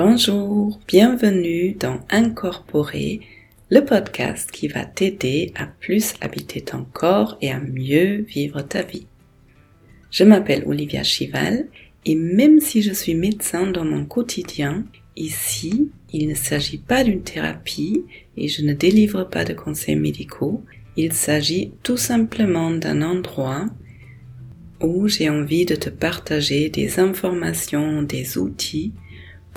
Bonjour, bienvenue dans Incorporer, le podcast qui va t'aider à plus habiter ton corps et à mieux vivre ta vie. Je m'appelle Olivia Chival et même si je suis médecin dans mon quotidien, ici, il ne s'agit pas d'une thérapie et je ne délivre pas de conseils médicaux, il s'agit tout simplement d'un endroit où j'ai envie de te partager des informations, des outils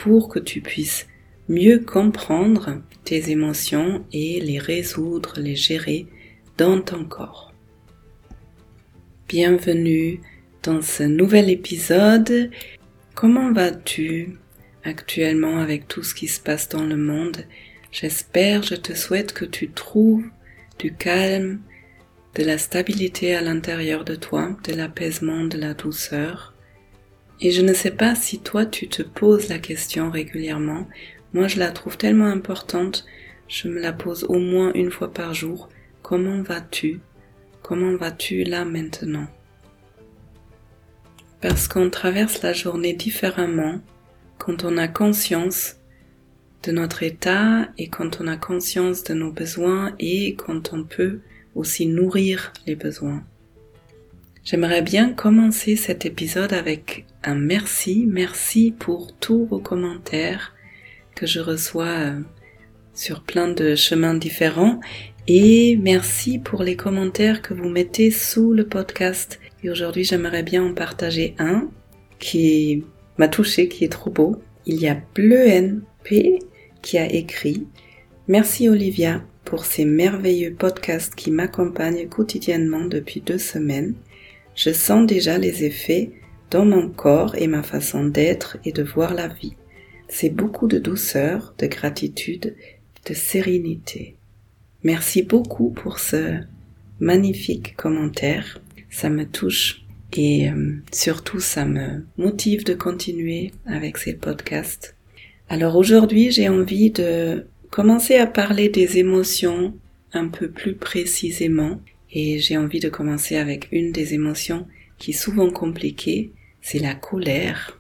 pour que tu puisses mieux comprendre tes émotions et les résoudre, les gérer dans ton corps. Bienvenue dans ce nouvel épisode. Comment vas-tu actuellement avec tout ce qui se passe dans le monde? J'espère, je te souhaite que tu trouves du calme, de la stabilité à l'intérieur de toi, de l'apaisement, de la douceur et je ne sais pas si toi tu te poses la question régulièrement. Moi je la trouve tellement importante, je me la pose au moins une fois par jour. Comment vas-tu? Comment vas-tu là maintenant? Parce qu'on traverse la journée différemment quand on a conscience de notre état et quand on a conscience de nos besoins et quand on peut aussi nourrir les besoins. J'aimerais bien commencer cet épisode avec un merci, merci pour tous vos commentaires que je reçois euh, sur plein de chemins différents et merci pour les commentaires que vous mettez sous le podcast. Et aujourd'hui, j'aimerais bien en partager un qui m'a touché, qui est trop beau. Il y a Bleu NP qui a écrit Merci Olivia pour ces merveilleux podcasts qui m'accompagnent quotidiennement depuis deux semaines. Je sens déjà les effets dans mon corps et ma façon d'être et de voir la vie. C'est beaucoup de douceur, de gratitude, de sérénité. Merci beaucoup pour ce magnifique commentaire. Ça me touche et euh, surtout ça me motive de continuer avec ces podcasts. Alors aujourd'hui j'ai envie de commencer à parler des émotions un peu plus précisément et j'ai envie de commencer avec une des émotions qui est souvent compliquée, c'est la colère.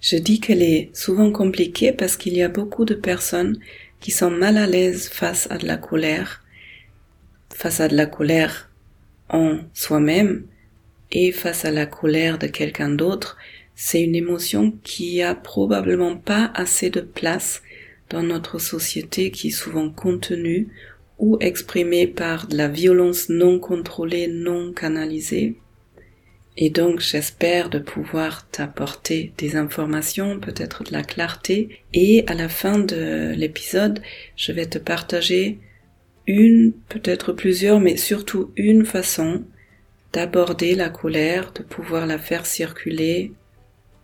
Je dis qu'elle est souvent compliquée parce qu'il y a beaucoup de personnes qui sont mal à l'aise face à de la colère, face à de la colère en soi-même et face à la colère de quelqu'un d'autre. C'est une émotion qui a probablement pas assez de place dans notre société qui est souvent contenue ou exprimée par de la violence non contrôlée, non canalisée. Et donc j'espère de pouvoir t'apporter des informations, peut-être de la clarté. Et à la fin de l'épisode, je vais te partager une, peut-être plusieurs, mais surtout une façon d'aborder la colère, de pouvoir la faire circuler,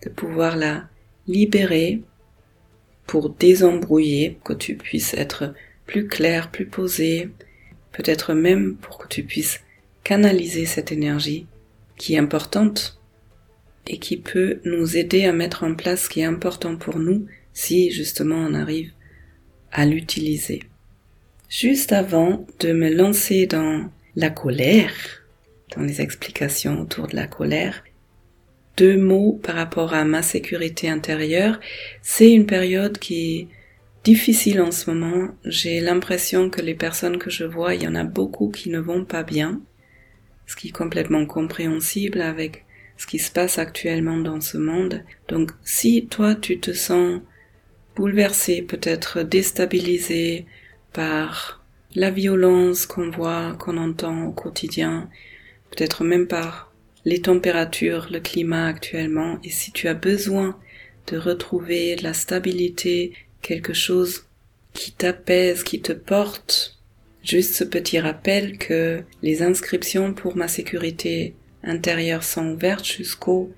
de pouvoir la libérer pour désembrouiller, que tu puisses être plus clair, plus posé, peut-être même pour que tu puisses canaliser cette énergie qui est importante et qui peut nous aider à mettre en place ce qui est important pour nous si justement on arrive à l'utiliser. Juste avant de me lancer dans la colère, dans les explications autour de la colère, deux mots par rapport à ma sécurité intérieure. C'est une période qui difficile en ce moment. J'ai l'impression que les personnes que je vois, il y en a beaucoup qui ne vont pas bien ce qui est complètement compréhensible avec ce qui se passe actuellement dans ce monde. Donc si toi tu te sens bouleversé, peut-être déstabilisé par la violence qu'on voit, qu'on entend au quotidien, peut-être même par les températures, le climat actuellement, et si tu as besoin de retrouver la stabilité, quelque chose qui t'apaise, qui te porte Juste ce petit rappel que les inscriptions pour ma sécurité intérieure sont ouvertes jusqu'au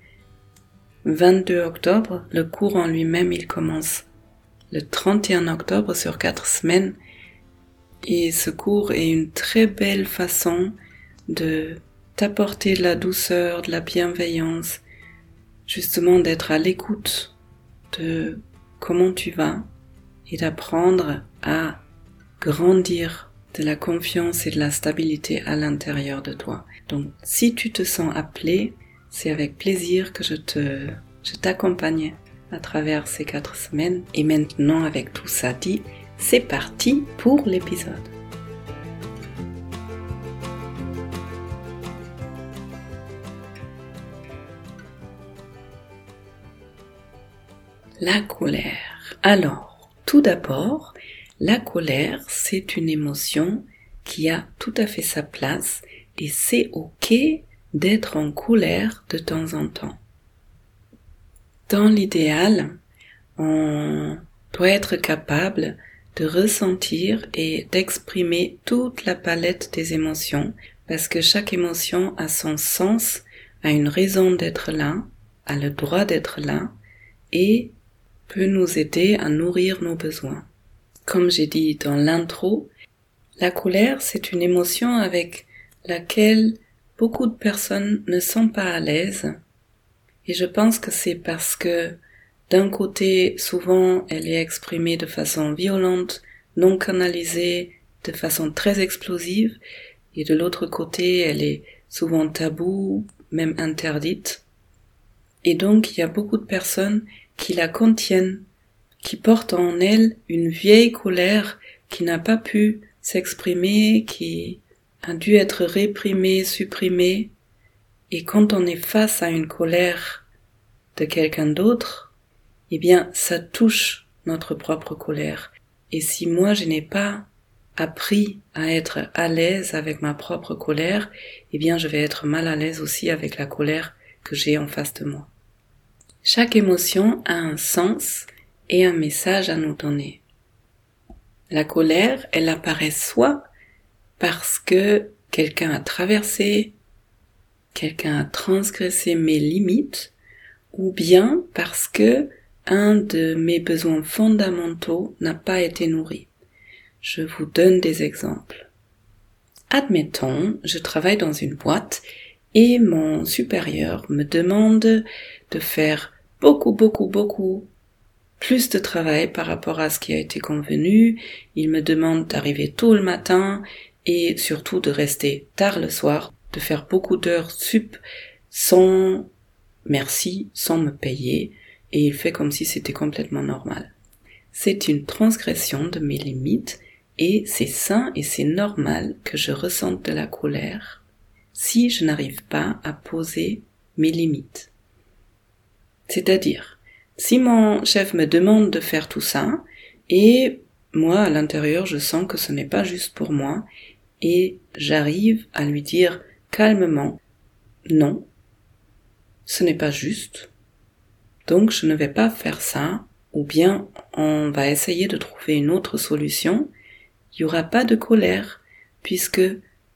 22 octobre. Le cours en lui-même, il commence le 31 octobre sur quatre semaines. Et ce cours est une très belle façon de t'apporter de la douceur, de la bienveillance, justement d'être à l'écoute de comment tu vas et d'apprendre à grandir de la confiance et de la stabilité à l'intérieur de toi. Donc, si tu te sens appelé, c'est avec plaisir que je te, je t'accompagne à travers ces quatre semaines. Et maintenant, avec tout ça dit, c'est parti pour l'épisode. La colère. Alors, tout d'abord, la colère, c'est une émotion qui a tout à fait sa place et c'est ok d'être en colère de temps en temps. Dans l'idéal, on doit être capable de ressentir et d'exprimer toute la palette des émotions parce que chaque émotion a son sens, a une raison d'être là, a le droit d'être là et peut nous aider à nourrir nos besoins. Comme j'ai dit dans l'intro, la colère, c'est une émotion avec laquelle beaucoup de personnes ne sont pas à l'aise. Et je pense que c'est parce que d'un côté, souvent, elle est exprimée de façon violente, non canalisée, de façon très explosive, et de l'autre côté, elle est souvent taboue, même interdite. Et donc, il y a beaucoup de personnes qui la contiennent, qui portent en elles une vieille colère qui n'a pas pu s'exprimer, qui a dû être réprimée, supprimée. Et quand on est face à une colère de quelqu'un d'autre, eh bien, ça touche notre propre colère. Et si moi je n'ai pas appris à être à l'aise avec ma propre colère, eh bien, je vais être mal à l'aise aussi avec la colère que j'ai en face de moi. Chaque émotion a un sens et un message à nous donner. La colère, elle apparaît soit parce que quelqu'un a traversé, quelqu'un a transgressé mes limites, ou bien parce que un de mes besoins fondamentaux n'a pas été nourri. Je vous donne des exemples. Admettons, je travaille dans une boîte et mon supérieur me demande de faire beaucoup, beaucoup, beaucoup plus de travail par rapport à ce qui a été convenu. Il me demande d'arriver tôt le matin et surtout de rester tard le soir, de faire beaucoup d'heures sup sans merci, sans me payer, et il fait comme si c'était complètement normal. C'est une transgression de mes limites et c'est sain et c'est normal que je ressente de la colère si je n'arrive pas à poser mes limites. C'est-à-dire, si mon chef me demande de faire tout ça, et moi à l'intérieur je sens que ce n'est pas juste pour moi, et j'arrive à lui dire calmement non, ce n'est pas juste, donc je ne vais pas faire ça, ou bien on va essayer de trouver une autre solution, il n'y aura pas de colère, puisque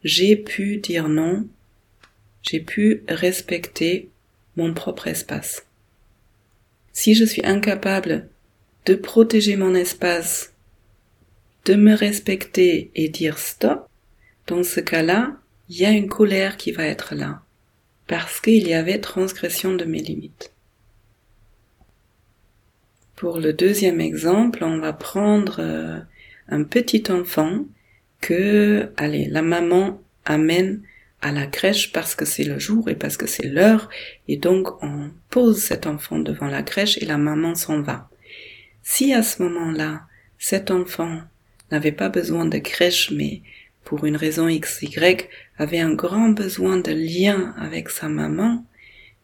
j'ai pu dire non, j'ai pu respecter mon propre espace. Si je suis incapable de protéger mon espace, de me respecter et dire stop, dans ce cas-là, il y a une colère qui va être là, parce qu'il y avait transgression de mes limites. Pour le deuxième exemple, on va prendre euh, un petit enfant que, allez, la maman amène à la crèche parce que c'est le jour et parce que c'est l'heure, et donc on pose cet enfant devant la crèche et la maman s'en va. Si à ce moment-là, cet enfant n'avait pas besoin de crèche, mais pour une raison XY, avait un grand besoin de lien avec sa maman,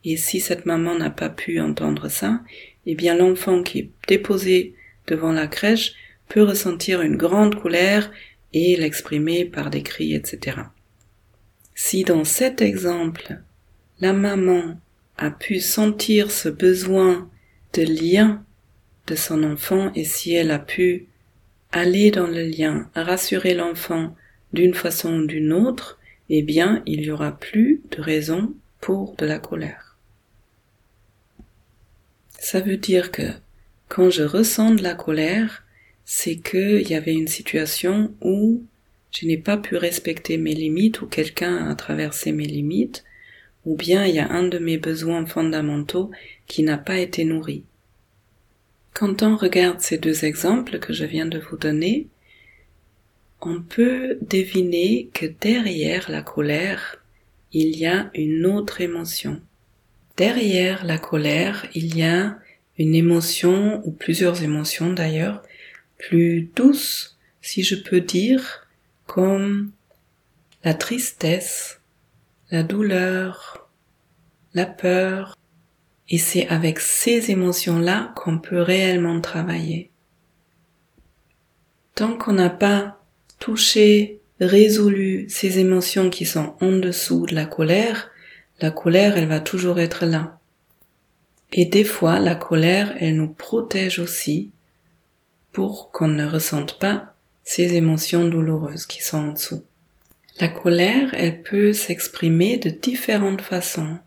et si cette maman n'a pas pu entendre ça, eh bien l'enfant qui est déposé devant la crèche peut ressentir une grande colère et l'exprimer par des cris, etc. Si dans cet exemple, la maman a pu sentir ce besoin de lien de son enfant et si elle a pu aller dans le lien, rassurer l'enfant d'une façon ou d'une autre, eh bien, il n'y aura plus de raison pour de la colère. Ça veut dire que quand je ressens de la colère, c'est qu'il y avait une situation où je n'ai pas pu respecter mes limites ou quelqu'un a traversé mes limites, ou bien il y a un de mes besoins fondamentaux qui n'a pas été nourri. Quand on regarde ces deux exemples que je viens de vous donner, on peut deviner que derrière la colère, il y a une autre émotion. Derrière la colère, il y a une émotion, ou plusieurs émotions d'ailleurs, plus douce, si je peux dire, comme la tristesse, la douleur, la peur, et c'est avec ces émotions-là qu'on peut réellement travailler. Tant qu'on n'a pas touché, résolu ces émotions qui sont en dessous de la colère, la colère, elle va toujours être là. Et des fois, la colère, elle nous protège aussi pour qu'on ne ressente pas ces émotions douloureuses qui sont en dessous. La colère, elle peut s'exprimer de différentes façons.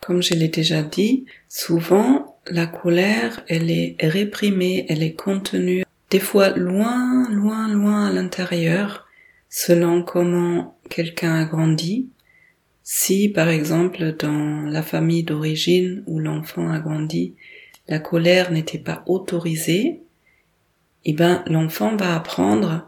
Comme je l'ai déjà dit, souvent la colère, elle est réprimée, elle est contenue, des fois loin, loin, loin à l'intérieur, selon comment quelqu'un a grandi. Si, par exemple, dans la famille d'origine où l'enfant a grandi, la colère n'était pas autorisée, eh ben, l'enfant va apprendre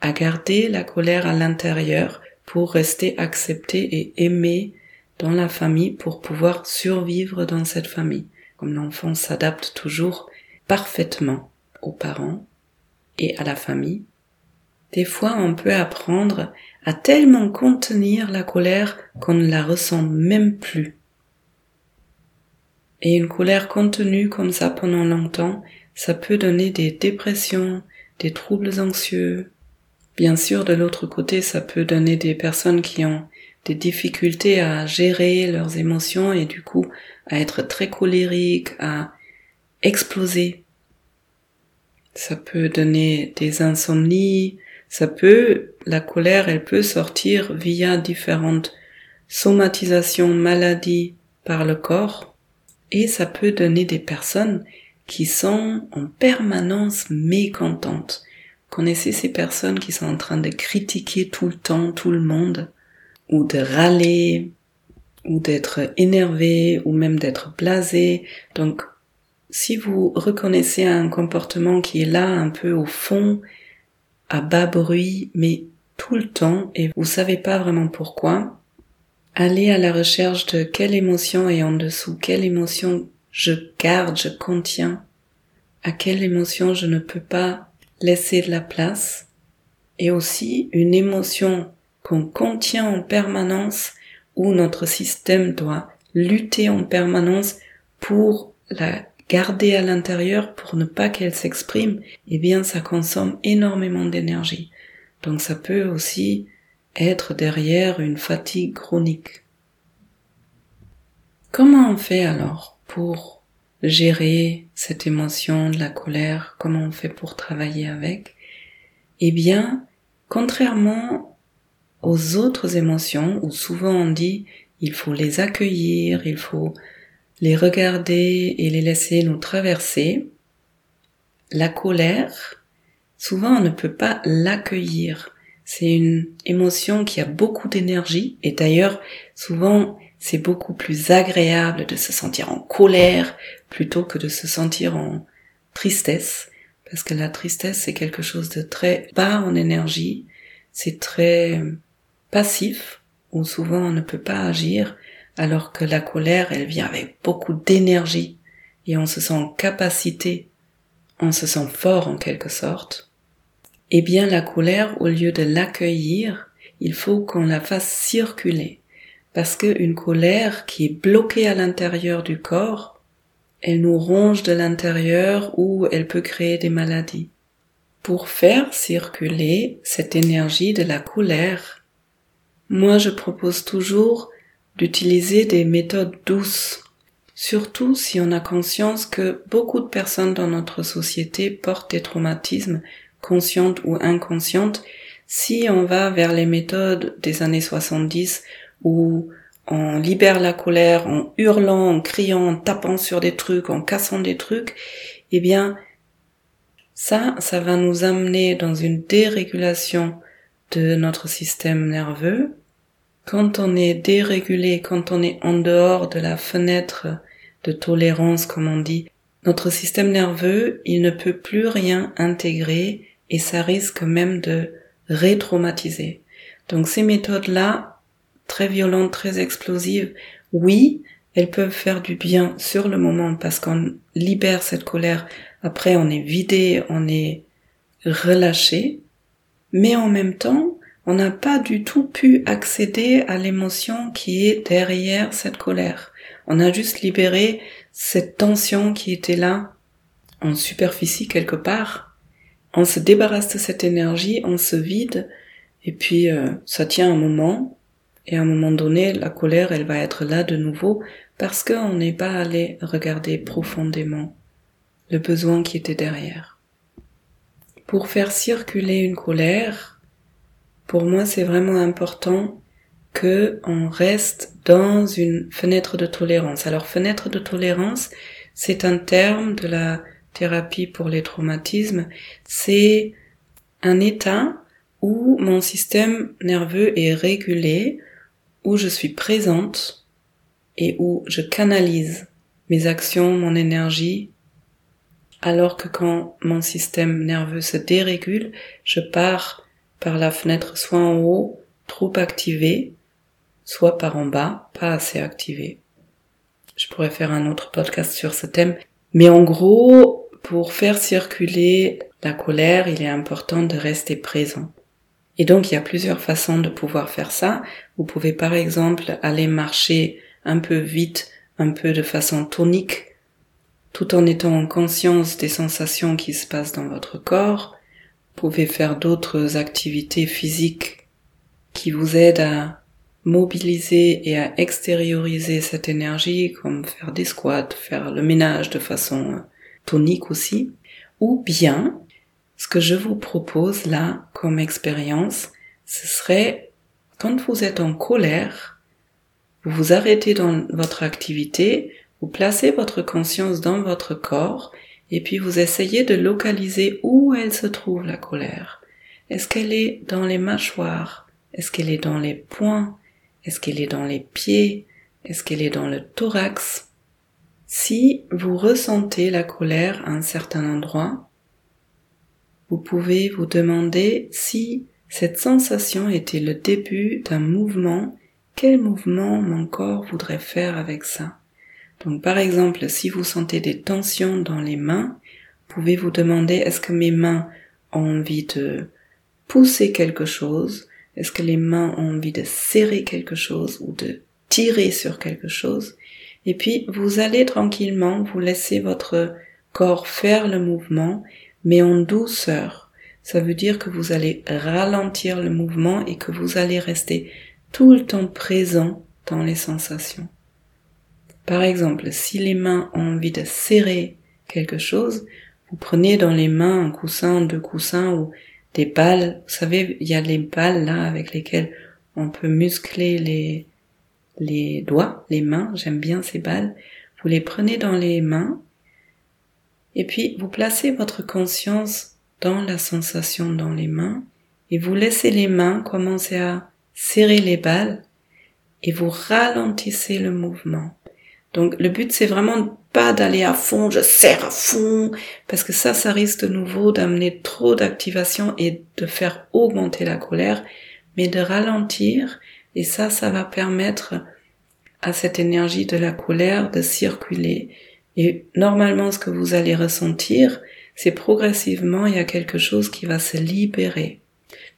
à garder la colère à l'intérieur pour rester accepté et aimé dans la famille pour pouvoir survivre dans cette famille. Comme l'enfant s'adapte toujours parfaitement aux parents et à la famille, des fois on peut apprendre à tellement contenir la colère qu'on ne la ressent même plus. Et une colère contenue comme ça pendant longtemps, ça peut donner des dépressions, des troubles anxieux. Bien sûr, de l'autre côté, ça peut donner des personnes qui ont des difficultés à gérer leurs émotions et du coup à être très colériques, à exploser. Ça peut donner des insomnies, ça peut, la colère, elle peut sortir via différentes somatisations, maladies par le corps et ça peut donner des personnes qui sont en permanence mécontentes. Connaissez ces personnes qui sont en train de critiquer tout le temps tout le monde ou de râler, ou d'être énervé, ou même d'être blasé. Donc, si vous reconnaissez un comportement qui est là un peu au fond, à bas bruit, mais tout le temps, et vous savez pas vraiment pourquoi, allez à la recherche de quelle émotion est en dessous, quelle émotion je garde, je contiens, à quelle émotion je ne peux pas laisser de la place, et aussi une émotion qu'on contient en permanence, où notre système doit lutter en permanence pour la garder à l'intérieur pour ne pas qu'elle s'exprime, eh bien ça consomme énormément d'énergie. Donc ça peut aussi être derrière une fatigue chronique. Comment on fait alors? Pour gérer cette émotion de la colère Comment on fait pour travailler avec? Eh bien, contrairement aux autres émotions où souvent on dit il faut les accueillir, il faut les regarder et les laisser nous traverser. La colère, souvent on ne peut pas l'accueillir. C'est une émotion qui a beaucoup d'énergie et d'ailleurs souvent c'est beaucoup plus agréable de se sentir en colère plutôt que de se sentir en tristesse. Parce que la tristesse c'est quelque chose de très bas en énergie, c'est très passif, où souvent on ne peut pas agir, alors que la colère, elle vient avec beaucoup d'énergie, et on se sent en capacité, on se sent fort en quelque sorte. Eh bien, la colère, au lieu de l'accueillir, il faut qu'on la fasse circuler. Parce qu'une colère qui est bloquée à l'intérieur du corps, elle nous ronge de l'intérieur ou elle peut créer des maladies. Pour faire circuler cette énergie de la colère, moi, je propose toujours d'utiliser des méthodes douces, surtout si on a conscience que beaucoup de personnes dans notre société portent des traumatismes, conscientes ou inconscientes, si on va vers les méthodes des années 70 où on libère la colère en hurlant, en criant, en tapant sur des trucs, en cassant des trucs, eh bien, ça, ça va nous amener dans une dérégulation de notre système nerveux quand on est dérégulé, quand on est en dehors de la fenêtre de tolérance, comme on dit, notre système nerveux, il ne peut plus rien intégrer et ça risque même de rétraumatiser. Donc ces méthodes-là, très violentes, très explosives, oui, elles peuvent faire du bien sur le moment parce qu'on libère cette colère. Après, on est vidé, on est relâché. Mais en même temps, on n'a pas du tout pu accéder à l'émotion qui est derrière cette colère. On a juste libéré cette tension qui était là en superficie quelque part. On se débarrasse de cette énergie, on se vide, et puis euh, ça tient un moment, et à un moment donné, la colère, elle va être là de nouveau parce qu'on n'est pas allé regarder profondément le besoin qui était derrière. Pour faire circuler une colère, pour moi, c'est vraiment important que on reste dans une fenêtre de tolérance. Alors, fenêtre de tolérance, c'est un terme de la thérapie pour les traumatismes. C'est un état où mon système nerveux est régulé, où je suis présente et où je canalise mes actions, mon énergie, alors que quand mon système nerveux se dérégule, je pars par la fenêtre soit en haut, trop activé, soit par en bas, pas assez activé. Je pourrais faire un autre podcast sur ce thème, mais en gros, pour faire circuler la colère, il est important de rester présent. Et donc il y a plusieurs façons de pouvoir faire ça. Vous pouvez par exemple aller marcher un peu vite, un peu de façon tonique, tout en étant en conscience des sensations qui se passent dans votre corps. Vous pouvez faire d'autres activités physiques qui vous aident à mobiliser et à extérioriser cette énergie, comme faire des squats, faire le ménage de façon tonique aussi. Ou bien, ce que je vous propose là comme expérience, ce serait quand vous êtes en colère, vous vous arrêtez dans votre activité, vous placez votre conscience dans votre corps et puis vous essayez de localiser où elle se trouve la colère. Est-ce qu'elle est dans les mâchoires? Est-ce qu'elle est dans les poings? Est-ce qu'elle est dans les pieds? Est-ce qu'elle est dans le thorax? Si vous ressentez la colère à un certain endroit, vous pouvez vous demander si cette sensation était le début d'un mouvement, quel mouvement mon corps voudrait faire avec ça? Donc par exemple, si vous sentez des tensions dans les mains, pouvez vous demander est-ce que mes mains ont envie de pousser quelque chose? Est-ce que les mains ont envie de serrer quelque chose ou de tirer sur quelque chose? Et puis vous allez tranquillement vous laisser votre corps faire le mouvement mais en douceur. Ça veut dire que vous allez ralentir le mouvement et que vous allez rester tout le temps présent dans les sensations. Par exemple, si les mains ont envie de serrer quelque chose, vous prenez dans les mains un coussin, deux coussins ou des balles. Vous savez, il y a les balles là avec lesquelles on peut muscler les, les doigts, les mains. J'aime bien ces balles. Vous les prenez dans les mains et puis vous placez votre conscience dans la sensation dans les mains et vous laissez les mains commencer à serrer les balles et vous ralentissez le mouvement. Donc le but c'est vraiment pas d'aller à fond, je serre à fond, parce que ça, ça risque de nouveau d'amener trop d'activation et de faire augmenter la colère, mais de ralentir, et ça, ça va permettre à cette énergie de la colère de circuler et normalement, ce que vous allez ressentir, c'est progressivement, il y a quelque chose qui va se libérer.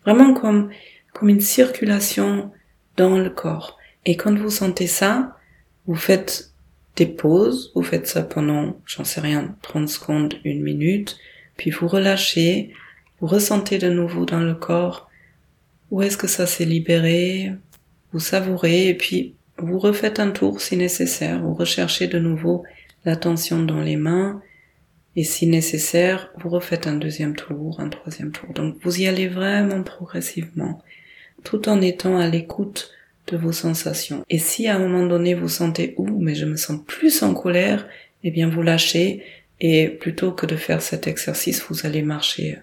Vraiment comme, comme une circulation dans le corps. Et quand vous sentez ça, vous faites des pauses, vous faites ça pendant, j'en sais rien, 30 secondes, une minute, puis vous relâchez, vous ressentez de nouveau dans le corps où est-ce que ça s'est libéré, vous savourez, et puis vous refaites un tour si nécessaire, vous recherchez de nouveau l'attention dans les mains, et si nécessaire, vous refaites un deuxième tour, un troisième tour. Donc vous y allez vraiment progressivement, tout en étant à l'écoute de vos sensations. Et si à un moment donné vous sentez ouh, mais je me sens plus en colère, eh bien vous lâchez et plutôt que de faire cet exercice, vous allez marcher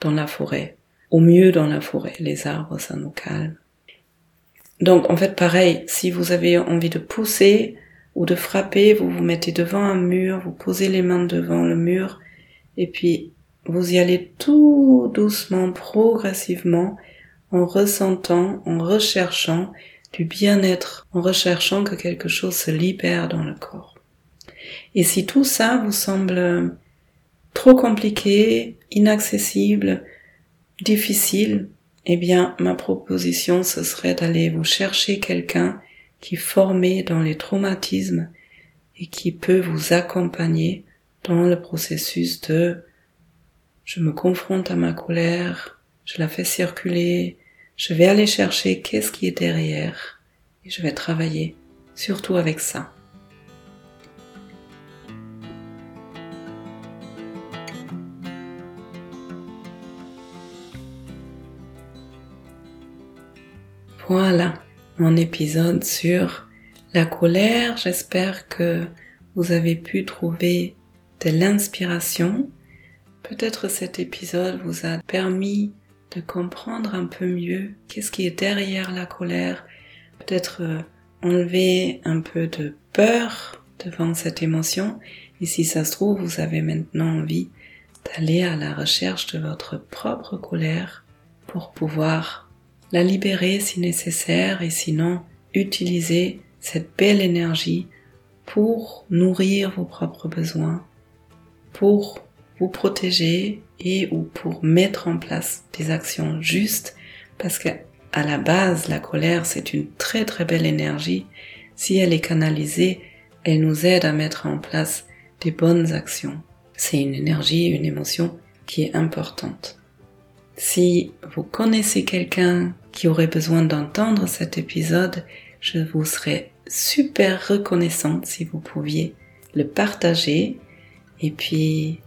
dans la forêt. Au mieux dans la forêt, les arbres, ça nous calme. Donc en fait pareil, si vous avez envie de pousser, ou de frapper, vous vous mettez devant un mur, vous posez les mains devant le mur, et puis vous y allez tout doucement, progressivement, en ressentant, en recherchant du bien-être en recherchant que quelque chose se libère dans le corps. Et si tout ça vous semble trop compliqué, inaccessible, difficile, eh bien, ma proposition, ce serait d'aller vous chercher quelqu'un qui formé dans les traumatismes et qui peut vous accompagner dans le processus de je me confronte à ma colère, je la fais circuler, je vais aller chercher qu'est-ce qui est derrière et je vais travailler surtout avec ça. Voilà mon épisode sur la colère. J'espère que vous avez pu trouver de l'inspiration. Peut-être cet épisode vous a permis de comprendre un peu mieux qu'est-ce qui est derrière la colère. Peut-être euh, enlever un peu de peur devant cette émotion. Et si ça se trouve, vous avez maintenant envie d'aller à la recherche de votre propre colère pour pouvoir la libérer si nécessaire et sinon utiliser cette belle énergie pour nourrir vos propres besoins, pour vous protéger et ou pour mettre en place des actions justes. Parce que à la base la colère c'est une très très belle énergie. Si elle est canalisée elle nous aide à mettre en place des bonnes actions. C'est une énergie une émotion qui est importante si vous connaissez quelqu'un qui aurait besoin d'entendre cet épisode, je vous serais super reconnaissante si vous pouviez le partager. Et puis,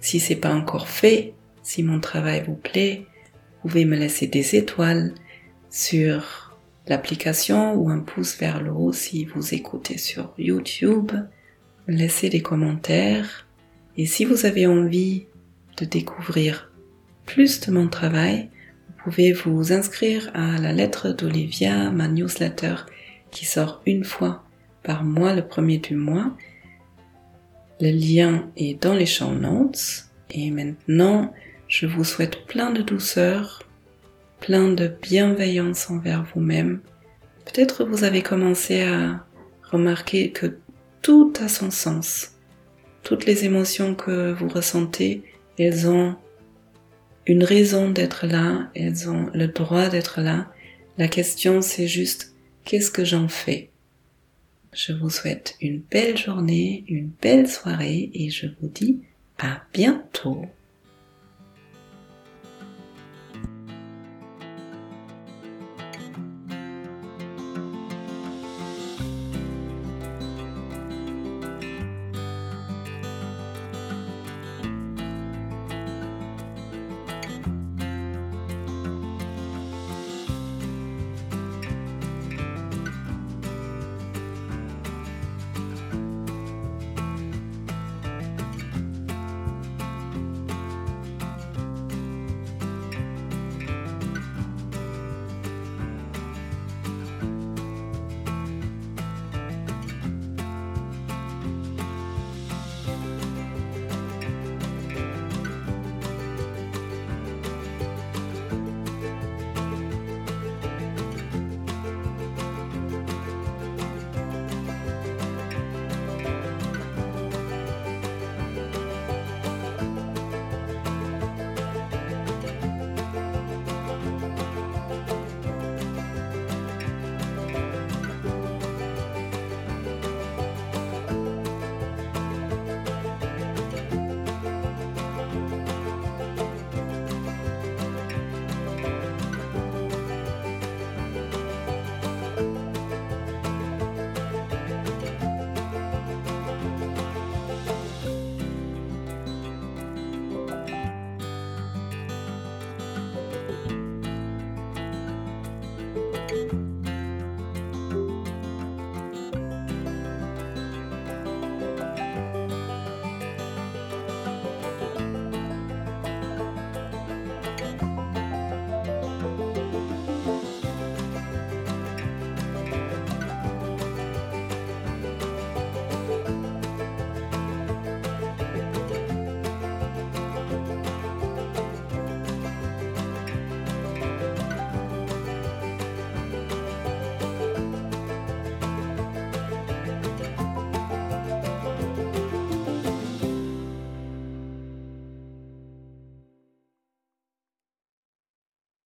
si c'est pas encore fait, si mon travail vous plaît, vous pouvez me laisser des étoiles sur l'application ou un pouce vers le haut si vous écoutez sur YouTube. Me laisser des commentaires. Et si vous avez envie de découvrir plus de mon travail, vous pouvez vous inscrire à la lettre d'Olivia, ma newsletter qui sort une fois par mois le premier du mois. Le lien est dans les champs notes. Et maintenant, je vous souhaite plein de douceur, plein de bienveillance envers vous-même. Peut-être vous avez commencé à remarquer que tout a son sens. Toutes les émotions que vous ressentez, elles ont une raison d'être là, elles ont le droit d'être là. La question c'est juste qu'est-ce que j'en fais? Je vous souhaite une belle journée, une belle soirée et je vous dis à bientôt.